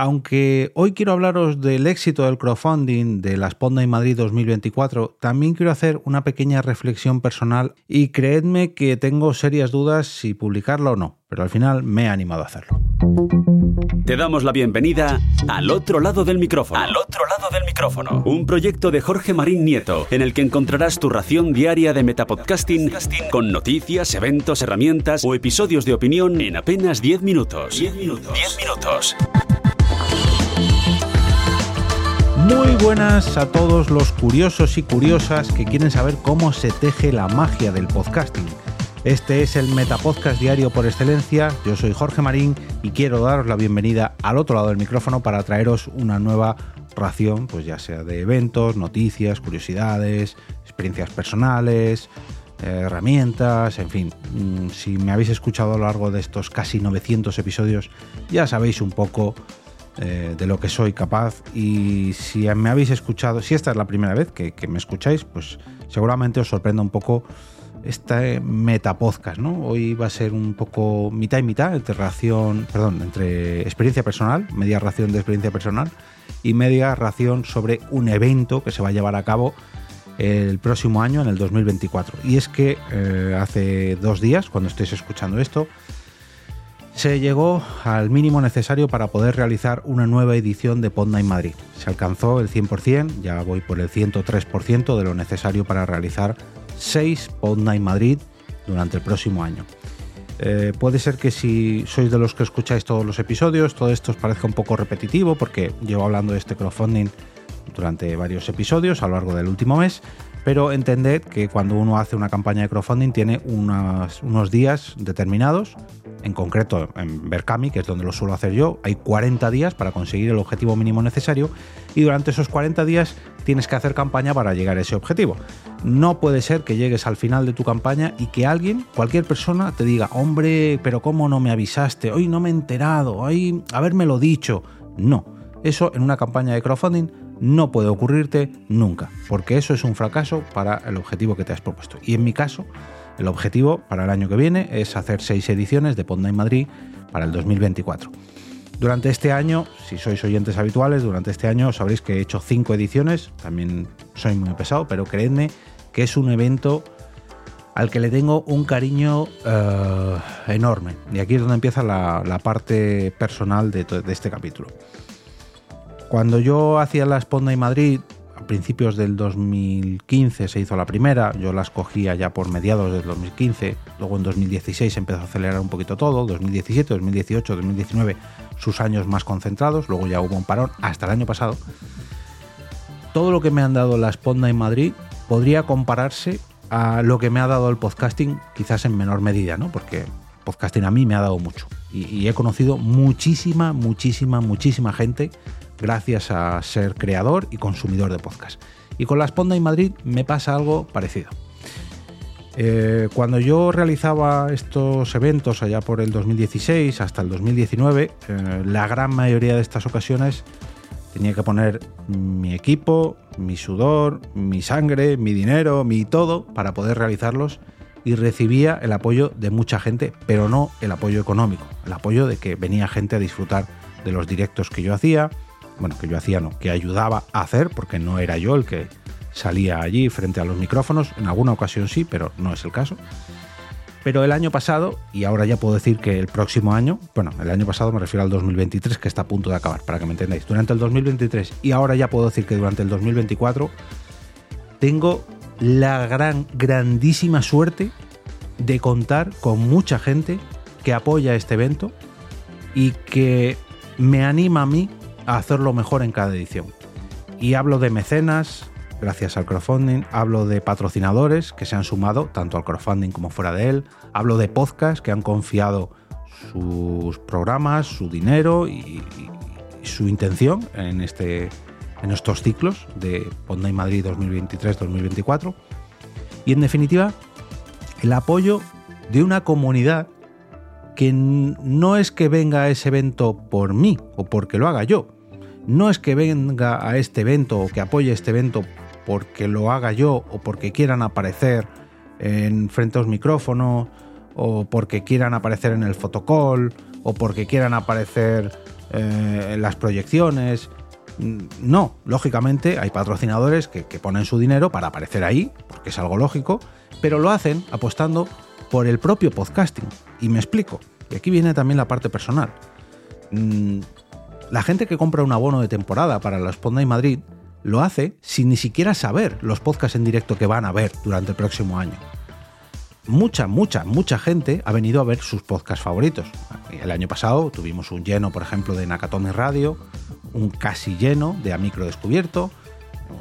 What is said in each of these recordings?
Aunque hoy quiero hablaros del éxito del crowdfunding de la Sponda en Madrid 2024, también quiero hacer una pequeña reflexión personal y creedme que tengo serias dudas si publicarlo o no, pero al final me he animado a hacerlo. Te damos la bienvenida al otro lado del micrófono. Al otro lado del micrófono. Un proyecto de Jorge Marín Nieto, en el que encontrarás tu ración diaria de metapodcasting con noticias, eventos, herramientas o episodios de opinión en apenas 10 minutos. 10 minutos. 10 minutos. Muy buenas a todos los curiosos y curiosas que quieren saber cómo se teje la magia del podcasting. Este es el Metapodcast diario por excelencia. Yo soy Jorge Marín y quiero daros la bienvenida al otro lado del micrófono para traeros una nueva ración, pues ya sea de eventos, noticias, curiosidades, experiencias personales, eh, herramientas, en fin. Mm, si me habéis escuchado a lo largo de estos casi 900 episodios, ya sabéis un poco eh, de lo que soy capaz. Y si me habéis escuchado, si esta es la primera vez que, me escucháis, pues seguramente os sorprenda un poco este metapodcast, ¿no? Hoy va a ser un poco mitad y mitad entre ración, perdón, entre experiencia personal, media ración de experiencia personal y media ración sobre un evento que se va a llevar a cabo el próximo año, en el 2024. Y es que eh, hace dos días, cuando estéis escuchando esto, se llegó al mínimo necesario para poder realizar una nueva edición de Podnight Madrid. Se alcanzó el 100%, ya voy por el 103% de lo necesario para realizar 6 Podnight Madrid durante el próximo año. Eh, puede ser que si sois de los que escucháis todos los episodios, todo esto os parezca un poco repetitivo porque llevo hablando de este crowdfunding durante varios episodios a lo largo del último mes, pero entended que cuando uno hace una campaña de crowdfunding tiene unos días determinados, en concreto en Berkami, que es donde lo suelo hacer yo, hay 40 días para conseguir el objetivo mínimo necesario y durante esos 40 días tienes que hacer campaña para llegar a ese objetivo. No puede ser que llegues al final de tu campaña y que alguien, cualquier persona, te diga, hombre, pero ¿cómo no me avisaste? Hoy no me he enterado, hoy lo dicho. No, eso en una campaña de crowdfunding no puede ocurrirte nunca, porque eso es un fracaso para el objetivo que te has propuesto. Y en mi caso, el objetivo para el año que viene es hacer seis ediciones de en Madrid para el 2024. Durante este año, si sois oyentes habituales, durante este año sabréis que he hecho cinco ediciones, también soy muy pesado, pero creedme que es un evento al que le tengo un cariño eh, enorme. Y aquí es donde empieza la, parte personal de, de este capítulo. Cuando yo hacía la Esponda en Madrid, a principios del 2015 se hizo la primera, yo la escogía ya por mediados del 2015, luego en 2016 empezó a acelerar un poquito todo, 2017, 2018, 2019 sus años más concentrados, luego ya hubo un parón hasta el año pasado. Todo lo que me han dado la Esponda en Madrid podría compararse a lo que me ha dado el podcasting, quizás en menor medida, ¿no? Porque podcasting a mí me ha dado mucho. Y, y he conocido muchísima, muchísima, muchísima gente gracias a ser creador y consumidor de podcast. Y con la Sponda en Madrid me pasa algo parecido. Eh, cuando yo realizaba estos eventos allá por el 2016 hasta el 2019, eh, la gran mayoría de estas ocasiones tenía que poner mi equipo, mi sudor, mi sangre, mi dinero, mi todo para poder realizarlos y recibía el apoyo de mucha gente, pero no el apoyo económico, el apoyo de que venía gente a disfrutar de los directos que yo hacía, bueno, que yo hacía no, que ayudaba a hacer, porque no era yo el que salía allí frente a los micrófonos, en alguna ocasión sí, pero no es el caso. Pero el año pasado, y ahora ya puedo decir que el próximo año, bueno, el año pasado me refiero al 2023, que está a punto de acabar, para que me entendáis, durante el 2023, y ahora ya puedo decir que durante el 2024, tengo la gran, grandísima suerte de contar con mucha gente que apoya este evento y que me anima a mí hacerlo mejor en cada edición. Y hablo de mecenas, gracias al crowdfunding, hablo de patrocinadores que se han sumado tanto al crowdfunding como fuera de él, hablo de podcasts que han confiado sus programas, su dinero y, su intención en, este, en estos ciclos de Podnight Madrid 2023-2024. Y en definitiva, el apoyo de una comunidad que no es que venga a ese evento por mí o porque lo haga yo. No es que venga a este evento o que apoye este evento porque lo haga yo o porque quieran aparecer en frente a los micrófonos o porque quieran aparecer en el fotocall o porque quieran aparecer eh, las proyecciones. Mm, no, lógicamente hay patrocinadores que, que ponen su dinero para aparecer ahí, porque es algo lógico, pero lo hacen apostando por el propio podcasting. Y me explico. Y aquí viene también la parte personal. La gente que compra un abono de temporada para la Sponda y Madrid lo hace sin ni siquiera saber los podcasts en directo que van a ver durante el próximo año. Mucha, mucha, mucha gente ha venido a ver sus podcasts favoritos. El año pasado tuvimos un lleno, por ejemplo, de Nakatomi Radio, un casi lleno de A Micro Descubierto,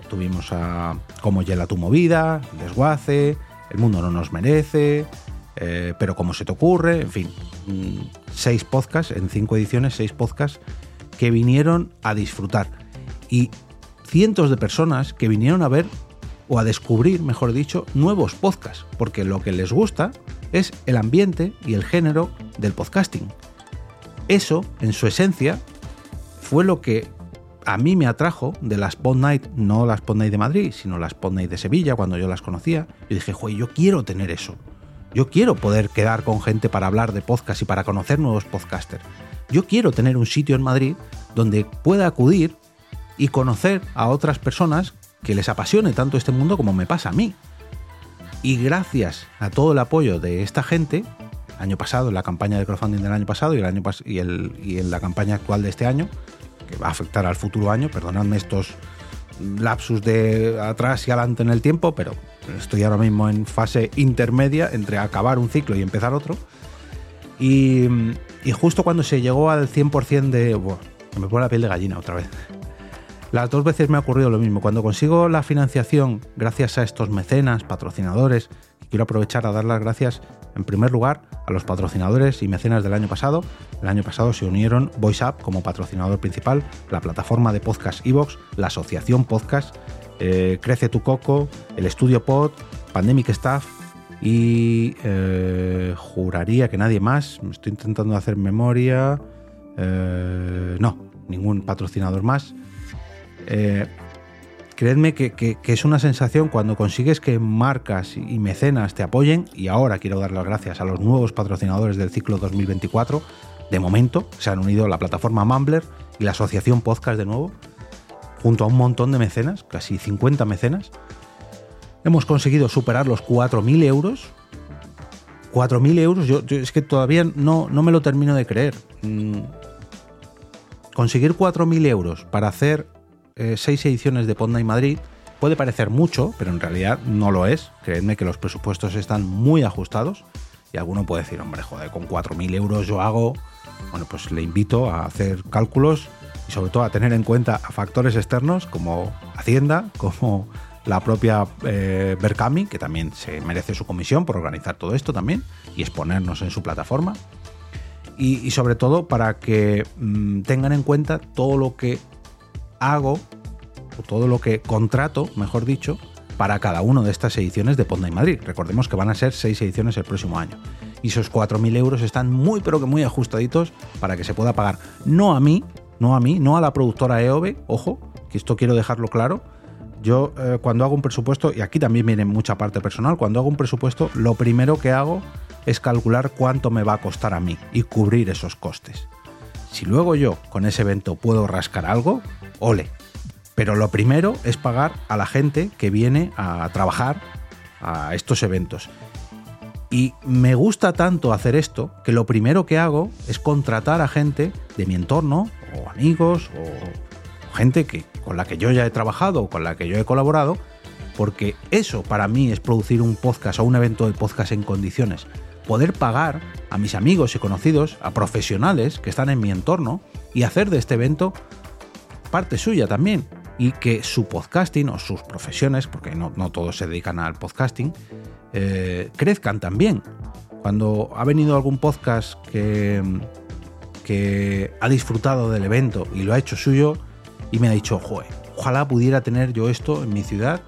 tuvimos a Cómo Yela tu Movida, Desguace, El Mundo no nos merece, eh, pero como se te ocurre, en fin, mm, seis podcasts, en cinco ediciones, seis podcasts que vinieron a disfrutar. Y cientos de personas que vinieron a ver o a descubrir, mejor dicho, nuevos podcasts, porque lo que les gusta es el ambiente y el género del podcasting. Eso, en su esencia, fue lo que a mí me atrajo de las Pod Night, no las Pod Night de Madrid, sino las Pod Night de Sevilla, cuando yo las conocía. Yo dije, joder, yo quiero tener eso. Yo quiero poder quedar con gente para hablar de podcast y para conocer nuevos podcasters. Yo quiero tener un sitio en Madrid donde pueda acudir y conocer a otras personas que les apasione tanto este mundo como me pasa a mí. Y gracias a todo el apoyo de esta gente, año pasado, en la campaña de crowdfunding del año pasado y, el año y, el, y en la campaña actual de este año, que va a afectar al futuro año, perdonadme estos lapsus de atrás y adelante en el tiempo, pero estoy ahora mismo en fase intermedia entre acabar un ciclo y empezar otro. Y, justo cuando se llegó al 100% de... Bueno, me pone la piel de gallina otra vez. Las dos veces me ha ocurrido lo mismo. Cuando consigo la financiación gracias a estos mecenas, patrocinadores, quiero aprovechar a dar las gracias en primer lugar a los patrocinadores y mecenas del año pasado. El año pasado se unieron VoiceUp como patrocinador principal, la plataforma de podcast Evox, la asociación Podcast, eh, Crece tu Coco, el Estudio Pod, Pandemic Staff y eh, juraría que nadie más. Me estoy intentando hacer memoria. Eh, no, ningún patrocinador más. creedme que, es una sensación cuando consigues que marcas y mecenas te apoyen, y ahora quiero dar las gracias a los nuevos patrocinadores del ciclo 2024. De momento se han unido la plataforma Mumbler y la asociación Podcast de nuevo junto a un montón de mecenas, casi 50 mecenas, hemos conseguido superar los 4.000 euros. 4.000 euros, yo, es que todavía no, no me lo termino de creer. Mm, conseguir 4.000 euros para hacer eh, seis ediciones de Ponda y Madrid puede parecer mucho, pero en realidad no lo es. Creedme que los presupuestos están muy ajustados y alguno puede decir, hombre, joder, con 4.000 euros yo hago... Bueno, pues le invito a hacer cálculos y sobre todo a tener en cuenta factores externos como Hacienda, como la propia eh, Berkami, que también se merece su comisión por organizar todo esto también y exponernos en su plataforma. Y, sobre todo para que mm, tengan en cuenta todo lo que hago, o todo lo que contrato, mejor dicho, para cada una de estas ediciones de y Madrid. Recordemos que van a ser seis ediciones el próximo año. Y esos 4.000 euros están muy pero que muy ajustaditos para que se pueda pagar no a mí, no a mí, no a la productora EOB, ojo, que esto quiero dejarlo claro. Yo eh, cuando hago un presupuesto, y aquí también viene mucha parte personal, cuando hago un presupuesto, lo primero que hago es calcular cuánto me va a costar a mí y cubrir esos costes. Si luego yo con ese evento puedo rascar algo, ole. Pero lo primero es pagar a la gente que viene a trabajar a estos eventos. Y me gusta tanto hacer esto que lo primero que hago es contratar a gente de mi entorno o amigos o gente que, con la que yo ya he trabajado con la que yo he colaborado, porque eso para mí es producir un podcast o un evento de podcast en condiciones. Poder pagar a mis amigos y conocidos, a profesionales que están en mi entorno y hacer de este evento parte suya también. Y que su podcasting o sus profesiones, porque no, todos se dedican al podcasting, eh, crezcan también. Cuando ha venido algún podcast que ha disfrutado del evento y lo ha hecho suyo y me ha dicho, Joder, ojalá pudiera tener yo esto en mi ciudad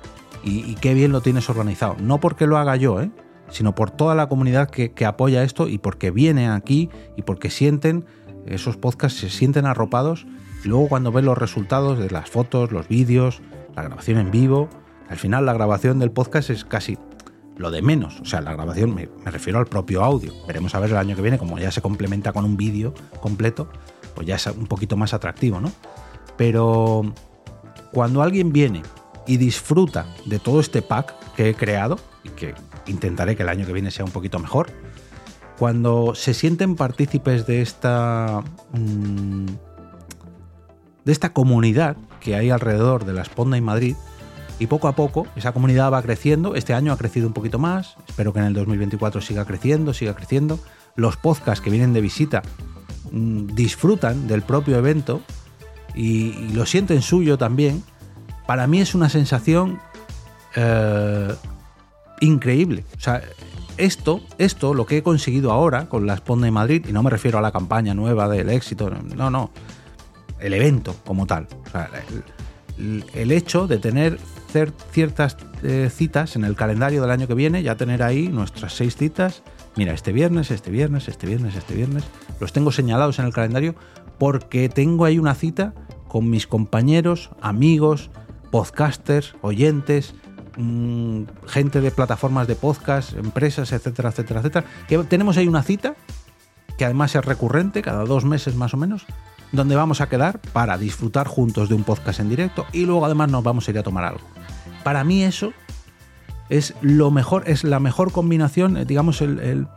y, qué bien lo tienes organizado. No porque lo haga yo, ¿eh? sino por toda la comunidad que, apoya esto y porque viene aquí y porque sienten, esos podcasts se sienten arropados y luego cuando ven los resultados de las fotos, los vídeos, la grabación en vivo, al final la grabación del podcast es casi lo de menos. O sea, la grabación me, refiero al propio audio. Veremos a ver el año que viene, como ya se complementa con un vídeo completo, pues ya es un poquito más atractivo, ¿no? Pero cuando alguien viene y disfruta de todo este pack que he creado y que intentaré que el año que viene sea un poquito mejor, cuando se sienten partícipes de esta mm, de esta comunidad que hay alrededor de la Esponda y Madrid y poco a poco esa comunidad va creciendo, este año ha crecido un poquito más, espero que en el 2024 siga creciendo, siga creciendo, los podcasts que vienen de visita mm, disfrutan del propio evento y, lo sienten suyo también, para mí es una sensación eh, increíble. O sea, esto, esto, lo que he conseguido ahora con la Esponda de Madrid, y no me refiero a la campaña nueva del éxito, no, no, el evento como tal. el, hecho de tener ciertas eh, citas en el calendario del año que viene, ya tener ahí nuestras seis citas. Mira, este viernes, este viernes, este viernes, este viernes. Los tengo señalados en el calendario porque tengo ahí una cita con mis compañeros, amigos, podcasters, oyentes, Mm, gente de plataformas de podcast, empresas, etcétera, etcétera, etcétera. Que tenemos ahí una cita, que además es recurrente, cada dos meses más o menos, donde vamos a quedar para disfrutar juntos de un podcast en directo y luego además nos vamos a ir a tomar algo. Para mí eso es lo mejor, es la mejor combinación, eh, digamos, el,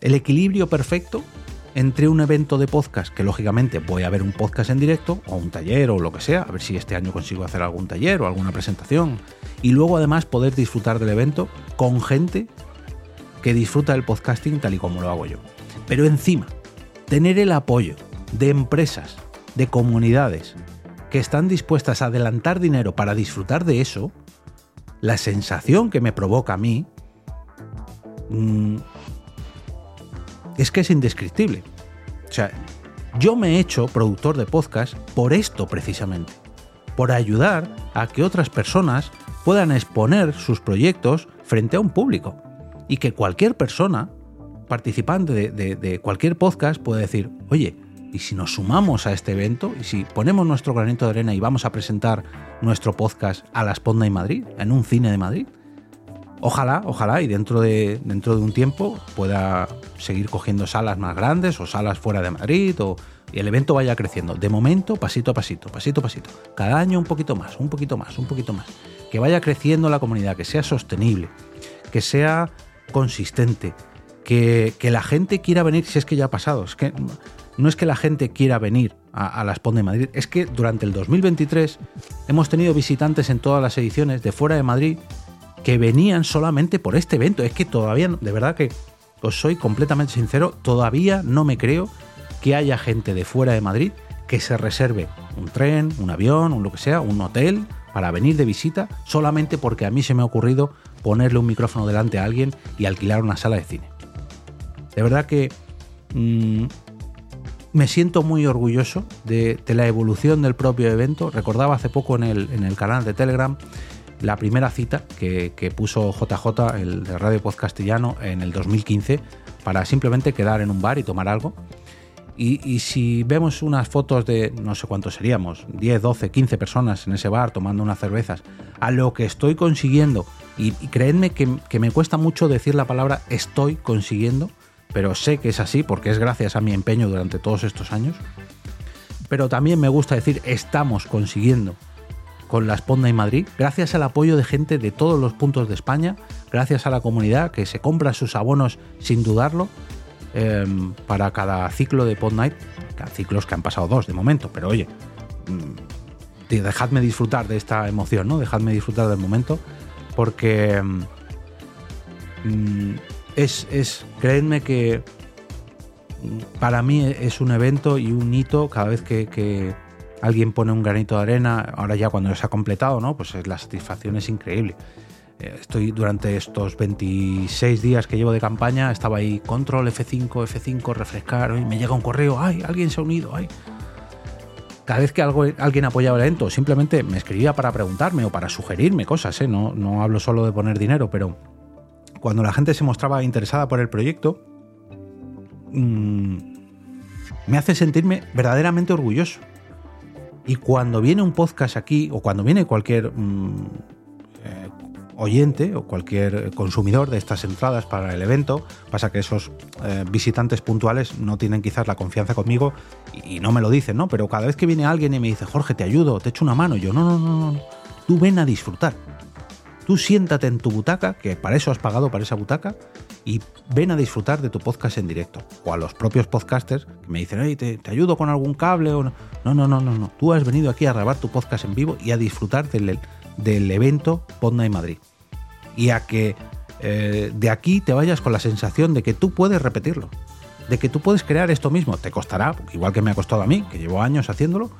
el equilibrio perfecto entre un evento de podcast, que lógicamente voy a ver un podcast en directo, o un taller, o lo que sea, a ver si este año consigo hacer algún taller o alguna presentación, y luego además poder disfrutar del evento con gente que disfruta del podcasting tal y como lo hago yo. Pero encima, tener el apoyo de empresas, de comunidades, que están dispuestas a adelantar dinero para disfrutar de eso, la sensación que me provoca a mí mm, es que es indescriptible. O sea, yo me he hecho productor de podcast por esto precisamente, por ayudar a que otras personas puedan exponer sus proyectos frente a un público y que cualquier persona, participante de, cualquier podcast, pueda decir, oye, ¿y si nos sumamos a este evento? ¿Y si ponemos nuestro granito de arena y vamos a presentar nuestro podcast a la Sponda y Madrid, en un cine de Madrid? Ojalá, ojalá, y dentro de, dentro de un tiempo pueda seguir cogiendo salas más grandes o salas fuera de Madrid o y el evento vaya creciendo. De momento, pasito a pasito, pasito a pasito. Cada año un poquito más, un poquito más, un poquito más. Que vaya creciendo la comunidad, que sea sostenible, que sea consistente, que, la gente quiera venir, si es que ya ha pasado. Es que no es que la gente quiera venir a, a la Spon de Madrid, es que durante el 2023 hemos tenido visitantes en todas las ediciones de fuera de Madrid que venían solamente por este evento. Es que todavía, de verdad que os soy completamente sincero, todavía no me creo que haya gente de fuera de Madrid que se reserve un tren, un avión, un lo que sea, un hotel para venir de visita solamente porque a mí se me ha ocurrido ponerle un micrófono delante a alguien y alquilar una sala de cine. De verdad que mm, me siento muy orgulloso de, la evolución del propio evento. Recordaba hace poco en el, en el canal de Telegram la primera cita que, puso JJ, el de Radio Post Castellano, en el 2015, para simplemente quedar en un bar y tomar algo. Y, si vemos unas fotos de no sé cuántos seríamos, 10, 12, 15 personas en ese bar tomando unas cervezas, a lo que estoy consiguiendo, y, creedme que, que, me cuesta mucho decir la palabra estoy consiguiendo, pero sé que es así porque es gracias a mi empeño durante todos estos años, pero también me gusta decir estamos consiguiendo con la Esponda y Madrid, gracias al apoyo de gente de todos los puntos de España, gracias a la comunidad que se compra sus abonos sin dudarlo Em, para cada ciclo de Pod Night, ciclos que han pasado dos de momento, pero oye, mm, dejadme disfrutar de esta emoción, ¿no? Dejadme disfrutar del momento, porque em, mm, es, es, creedme que mm, para mí es un evento y un hito cada vez que, alguien pone un granito de arena, ahora ya cuando se ha completado, ¿no? Pues la satisfacción es increíble. Eh, estoy durante estos 26 días que llevo de campaña, estaba ahí, control F5, F5, refrescar, y me llega un correo, ay, alguien se ha unido, ay. Cada vez que alguien apoyaba el evento, simplemente me escribía para preguntarme o para sugerirme cosas, ¿eh? no, no hablo solo de poner dinero, pero cuando la gente se mostraba interesada por el proyecto, mm, me hace sentirme verdaderamente orgulloso. Y cuando viene un podcast aquí, o cuando viene cualquier mm, oyente o cualquier consumidor de estas entradas para el evento. Pasa que esos eh, visitantes puntuales no tienen quizás la confianza conmigo y, no me lo dicen, ¿no? Pero cada vez que viene alguien y me dice, Jorge, te ayudo, te echo una mano, yo, no, no, no, no, tú ven a disfrutar. Tú siéntate en tu butaca, que para eso has pagado para esa butaca, y ven a disfrutar de tu podcast en directo. O a los propios podcasters que me dicen, hey, te, ayudo con algún cable o no. No, no, no, no. Tú has venido aquí a grabar tu podcast en vivo y a disfrutar del, del evento Podnight Madrid. Y a que eh, de aquí te vayas con la sensación de que tú puedes repetirlo. De que tú puedes crear esto mismo. Te costará, igual que me ha costado a mí, que llevo años haciéndolo.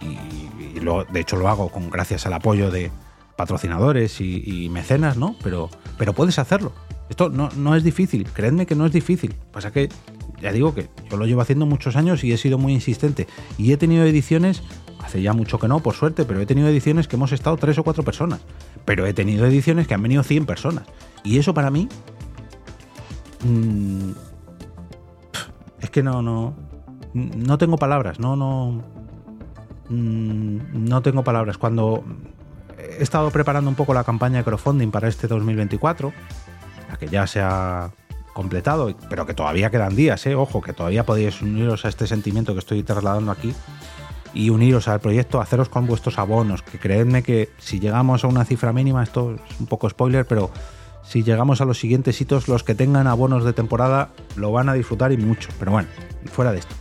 Y, y lo, de hecho lo hago con gracias al apoyo de, patrocinadores y, mecenas, ¿no? Pero, pero puedes hacerlo. Esto no, no es difícil, creedme que no es difícil. Pasa que, ya digo que yo lo llevo haciendo muchos años y he sido muy insistente. Y he tenido ediciones, hace ya mucho que no, por suerte, pero he tenido ediciones que hemos estado tres o cuatro personas. Pero he tenido ediciones que han venido 100 personas. Y eso para mí... Mm, es que no, no... No tengo palabras, no, no... Mm, no tengo palabras. Cuando he estado preparando un poco la campaña de crowdfunding para este 2024, la que ya se ha completado, pero que todavía quedan días, ¿eh? ojo, que todavía podéis uniros a este sentimiento que estoy trasladando aquí y uniros al proyecto, haceros con vuestros abonos, que creedme que si llegamos a una cifra mínima, esto es un poco spoiler, pero si llegamos a los siguientes hitos, los que tengan abonos de temporada lo van a disfrutar y mucho, pero bueno, fuera de esto.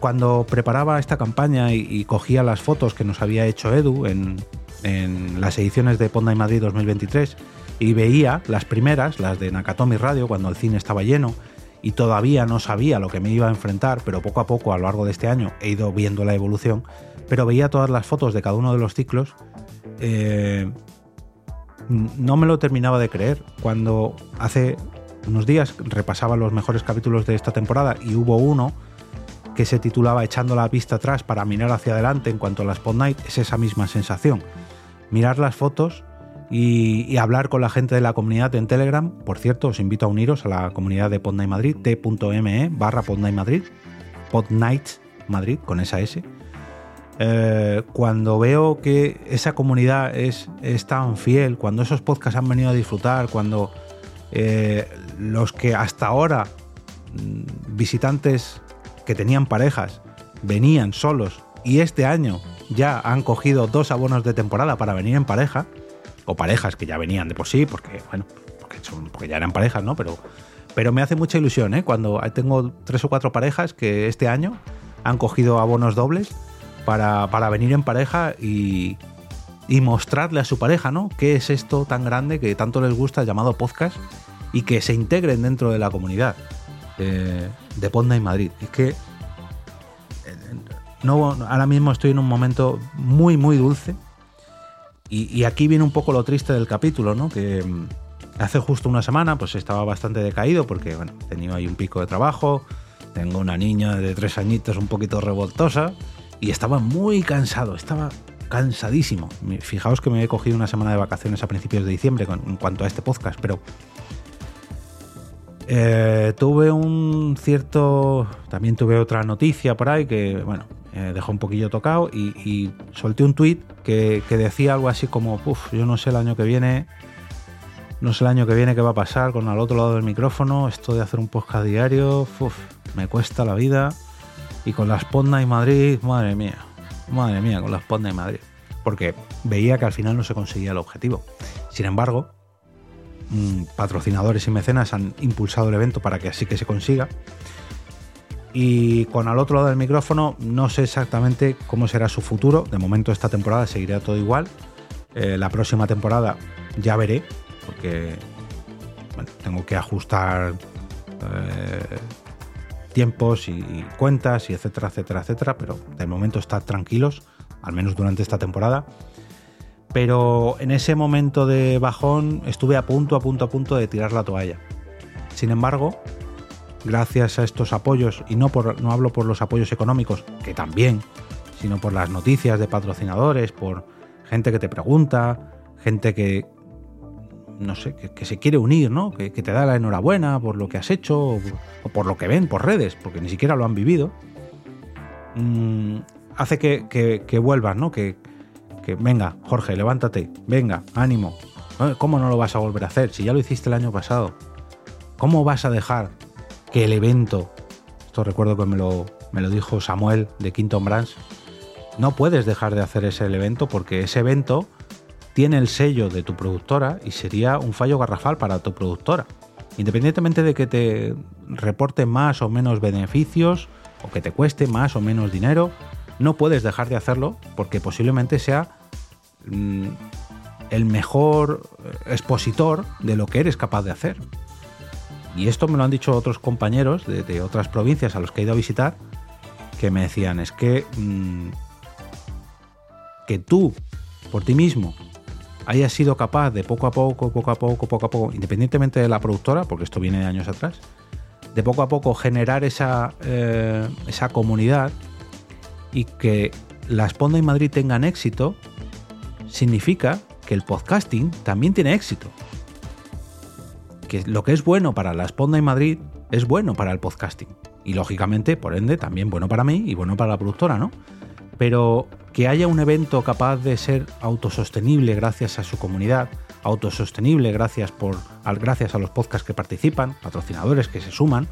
Cuando preparaba esta campaña y, cogía las fotos que nos había hecho Edu en, en las ediciones de Ponda y Madrid 2023 y veía las primeras, las de Nakatomi Radio, cuando el cine estaba lleno y todavía no sabía lo que me iba a enfrentar, pero poco a poco a lo largo de este año he ido viendo la evolución, pero veía todas las fotos de cada uno de los ciclos, eh, no me lo terminaba de creer. Cuando hace unos días repasaba los mejores capítulos de esta temporada y hubo uno que se titulaba Echando la vista atrás para mirar hacia adelante en cuanto a la Spot Night, es esa misma sensación. Mirar las fotos y, hablar con la gente de la comunidad en Telegram. Por cierto, os invito a uniros a la comunidad de Podnight Madrid, t.me barra Podnight Madrid, Podnight Madrid con esa S. Eh, cuando veo que esa comunidad es, tan fiel, cuando esos podcasts han venido a disfrutar, cuando eh, los que hasta ahora mm, visitantes que tenían parejas venían solos y este año ya han cogido dos abonos de temporada para venir en pareja, o parejas que ya venían de por sí, porque, bueno, porque, son, porque ya eran parejas, ¿no? Pero, pero me hace mucha ilusión, ¿eh? Cuando tengo tres o cuatro parejas que este año han cogido abonos dobles para, para venir en pareja y, y mostrarle a su pareja, ¿no? ¿Qué es esto tan grande que tanto les gusta llamado podcast y que se integren dentro de la comunidad? de, Ponda y Madrid. Es que eh, ahora mismo estoy en un momento muy, muy dulce. Y, aquí viene un poco lo triste del capítulo, ¿no? Que mm, hace justo una semana pues estaba bastante decaído porque, bueno, tenía ahí un pico de trabajo, tengo una niña de tres añitos un poquito revoltosa y estaba muy cansado, estaba cansadísimo. Fijaos que me he cogido una semana de vacaciones a principios de diciembre en cuanto a este podcast, pero eh, tuve un cierto. También tuve otra noticia por ahí que, bueno, dejó un poquillo tocado y, solté un tweet que, decía algo así como: Uf, yo no sé el año que viene. No sé el año que viene qué va a pasar con al otro lado del micrófono. Esto de hacer un podcast diario, uf, me cuesta la vida. Y con la Sponda y Madrid, madre mía, madre mía, con la Sponda y Madrid. Porque veía que al final no se conseguía el objetivo. Sin embargo, Mm, patrocinadores y mecenas han impulsado el evento para que así que se consiga. Y con al otro lado del micrófono no sé exactamente cómo será su futuro. De momento esta temporada seguirá todo igual. Eh, la próxima temporada ya veré, porque tengo que ajustar eh, tiempos y, cuentas y etcétera, etcétera, etcétera. Pero de momento estar tranquilos, al menos durante esta temporada pero en ese momento de bajón estuve a punto, a punto, a punto de tirar la toalla. Sin embargo, gracias a estos apoyos, y no, por, no hablo por los apoyos económicos, que también, sino por las noticias de patrocinadores, por gente que te pregunta, gente que, no sé, que, se quiere unir, ¿no? Que, te da la enhorabuena por lo que has hecho, o, por lo que ven por redes, porque ni siquiera lo han vivido, mm, hace que, que, vuelvan, ¿no? Que, venga, Jorge, levántate, venga, ánimo, ¿Cómo no lo vas a volver a hacer? Si ya lo hiciste el año pasado. ¿Cómo vas a dejar que el evento, esto recuerdo que me lo, me lo dijo Samuel de Quinton Brands, no puedes dejar de hacer ese evento porque ese evento tiene el sello de tu productora y sería un fallo garrafal para tu productora. Independientemente de que te reporte más o menos beneficios o que te cueste más o menos dinero, no puedes dejar de hacerlo porque posiblemente sea mm, el mejor expositor de lo que eres capaz de hacer. Y esto me lo han dicho otros compañeros de, otras provincias a los que he ido a visitar, que me decían, es que mm, que tú, por ti mismo, hayas sido capaz de poco a poco, poco a poco, poco a poco, independientemente de la productora, porque esto viene de años atrás, de poco a poco generar esa, eh, esa comunidad y que la Sponda y Madrid tengan éxito, significa que el podcasting también tiene éxito. Que lo que es bueno para la Sponda y Madrid es bueno para el podcasting. Y lógicamente, por ende, también bueno para mí y bueno para la productora, ¿no? Pero que haya un evento capaz de ser autosostenible gracias a su comunidad, autosostenible gracias, por, gracias a los podcasts que participan, patrocinadores que se suman,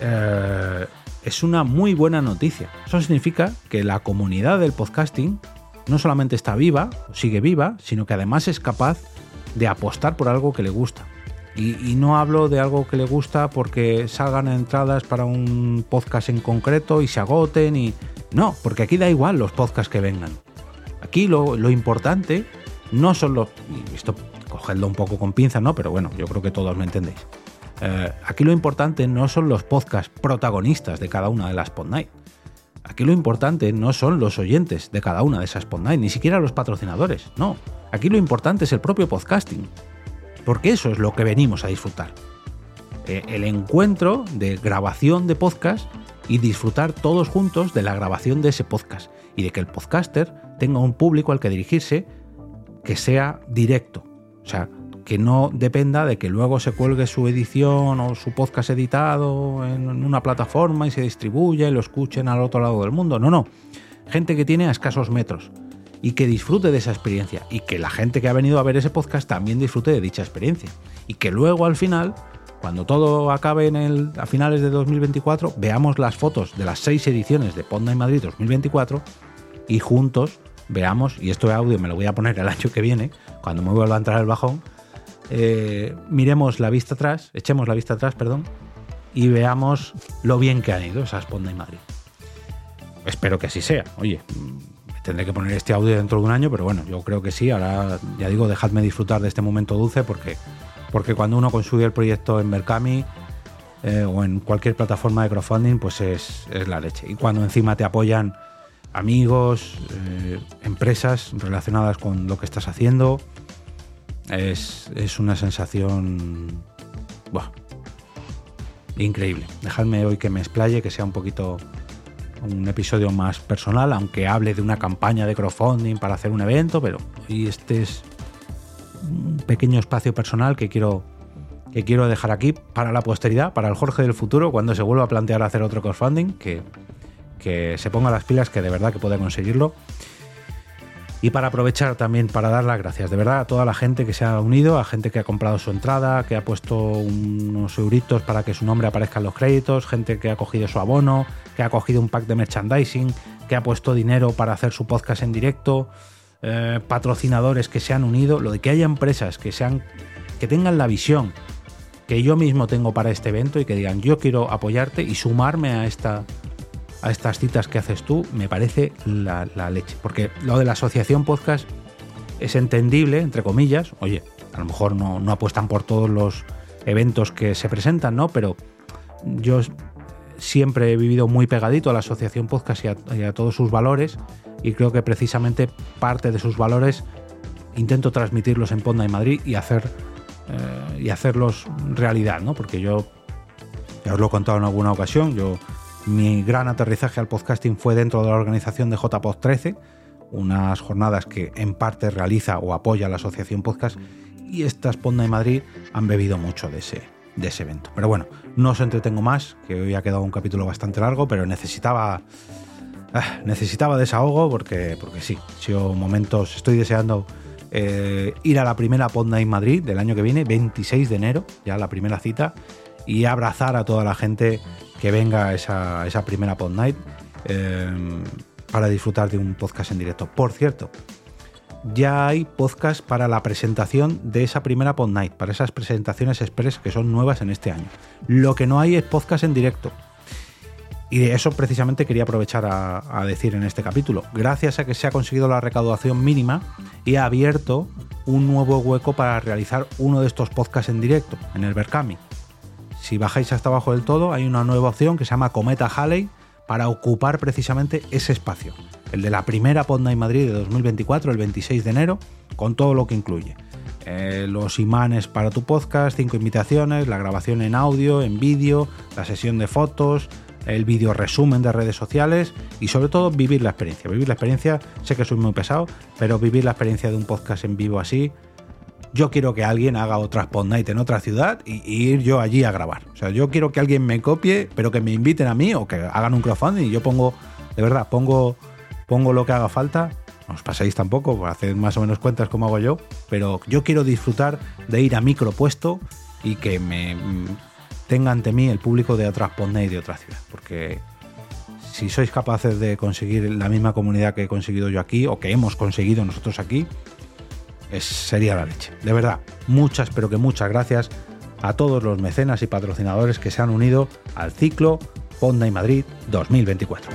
eh, es una muy buena noticia. Eso significa que la comunidad del podcasting no solamente está viva, sigue viva, sino que además es capaz de apostar por algo que le gusta. Y, no hablo de algo que le gusta porque salgan entradas para un podcast en concreto y se agoten y... No, porque aquí da igual los podcasts que vengan. Aquí lo, importante no son los... esto cogedlo un poco con pinza, ¿no? Pero bueno, yo creo que todos me entendéis. Eh, aquí lo importante no son los podcasts protagonistas de cada una de las Pod Aquí lo importante no son los oyentes de cada una de esas Pod ni siquiera los patrocinadores, no. Aquí lo importante es el propio podcasting porque eso es lo que venimos a disfrutar. Eh, el encuentro de grabación de podcast y disfrutar todos juntos de la grabación de ese podcast y de que el podcaster tenga un público al que dirigirse que sea directo. O sea, que no dependa de que luego se cuelgue su edición o su podcast editado en una plataforma y se distribuya y lo escuchen al otro lado del mundo. No, no. Gente que tiene a escasos metros y que disfrute de esa experiencia y que la gente que ha venido a ver ese podcast también disfrute de dicha experiencia y que luego al final cuando todo acabe en el, a finales de 2024 veamos las fotos de las seis ediciones de Ponda en Madrid 2024 y juntos veamos y esto de audio me lo voy a poner el año que viene cuando me vuelva a entrar el bajón eh, miremos la vista atrás echemos la vista atrás perdón y veamos lo bien que han ido esas Ponda en Madrid espero que así sea oye Tendré que poner este audio dentro de un año, pero bueno, yo creo que sí. Ahora, ya digo, dejadme disfrutar de este momento dulce porque, porque cuando uno consigue el proyecto en Mercami eh, o en cualquier plataforma de crowdfunding, pues es, la leche. Y cuando encima te apoyan amigos, eh, empresas relacionadas con lo que estás haciendo, es, una sensación increíble. Dejadme hoy que me explaye, que sea un poquito un episodio más personal, aunque hable de una campaña de crowdfunding para hacer un evento, pero hoy este es un pequeño espacio personal que quiero que quiero dejar aquí para la posteridad, para el Jorge del futuro, cuando se vuelva a plantear hacer otro crowdfunding, que, que se ponga las pilas, que de verdad que puede conseguirlo. Y para aprovechar también para dar las gracias de verdad a toda la gente que se ha unido, a gente que ha comprado su entrada, que ha puesto unos euritos para que su nombre aparezca en los créditos, gente que ha cogido su abono, que ha cogido un pack de merchandising, que ha puesto dinero para hacer su podcast en directo, eh, patrocinadores que se han unido, lo de que haya empresas que sean que tengan la visión que yo mismo tengo para este evento y que digan yo quiero apoyarte y sumarme a esta a estas citas que haces tú, me parece la, leche. Porque lo de la asociación podcast es entendible, entre comillas. Oye, a lo mejor no, apuestan por todos los eventos que se presentan, ¿no? Pero yo siempre he vivido muy pegadito a la asociación podcast y a, todos sus valores y creo que precisamente parte de sus valores intento transmitirlos en Ponda y Madrid y hacer eh, y hacerlos realidad, ¿no? Porque yo ya os lo he contado en alguna ocasión, yo mi gran aterrizaje al podcasting fue dentro de la organización de JPod 13, unas jornadas que en parte realiza o apoya la Asociación Podcast, y estas Ponda de Madrid han bebido mucho de ese, de ese evento. Pero bueno, no os entretengo más, que hoy ha quedado un capítulo bastante largo, pero necesitaba. Ah, necesitaba desahogo porque, porque sí, sido momentos. Estoy deseando eh, ir a la primera Pod Night Madrid del año que viene, 26 de enero, ya la primera cita, y abrazar a toda la gente que venga a esa, primera Pod Night eh, para disfrutar de un podcast en directo. Por cierto, ya hay podcast para la presentación de esa primera Pod Night, para esas presentaciones express que son nuevas en este año. Lo que no hay es podcast en directo. Y de eso precisamente quería aprovechar a, decir en este capítulo. Gracias a que se ha conseguido la recaudación mínima y ha abierto un nuevo hueco para realizar uno de estos podcasts en directo, en el Berkami. Si bajáis hasta abajo del todo, hay una nueva opción que se llama Cometa Halley para ocupar precisamente ese espacio. El de la primera Podnight Madrid de 2024, el 26 de enero, con todo lo que incluye. Eh, los imanes para tu podcast, cinco invitaciones, la grabación en audio, en vídeo, la sesión de fotos, el vídeo resumen de redes sociales y sobre todo vivir la experiencia. Vivir la experiencia, sé que soy muy pesado, pero vivir la experiencia de un podcast en vivo así, yo quiero que alguien haga otra Spot Night en otra ciudad y, ir yo allí a grabar. O sea, yo quiero que alguien me copie, pero que me inviten a mí o que hagan un crowdfunding y yo pongo, de verdad, pongo, pongo lo que haga falta. No os paséis tampoco, hacer más o menos cuentas como hago yo, pero yo quiero disfrutar de ir a micro puesto y que me tenga ante mí el público de otra y de otra ciudad. Porque si sois capaces de conseguir la misma comunidad que he conseguido yo aquí, o que hemos conseguido nosotros aquí, es, sería la leche. De verdad, muchas, pero que muchas gracias a todos los mecenas y patrocinadores que se han unido al ciclo Ponda y Madrid 2024.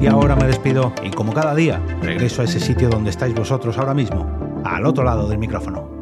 Y ahora me despido y como cada día regreso a ese sitio donde estáis vosotros ahora mismo, al otro lado del micrófono.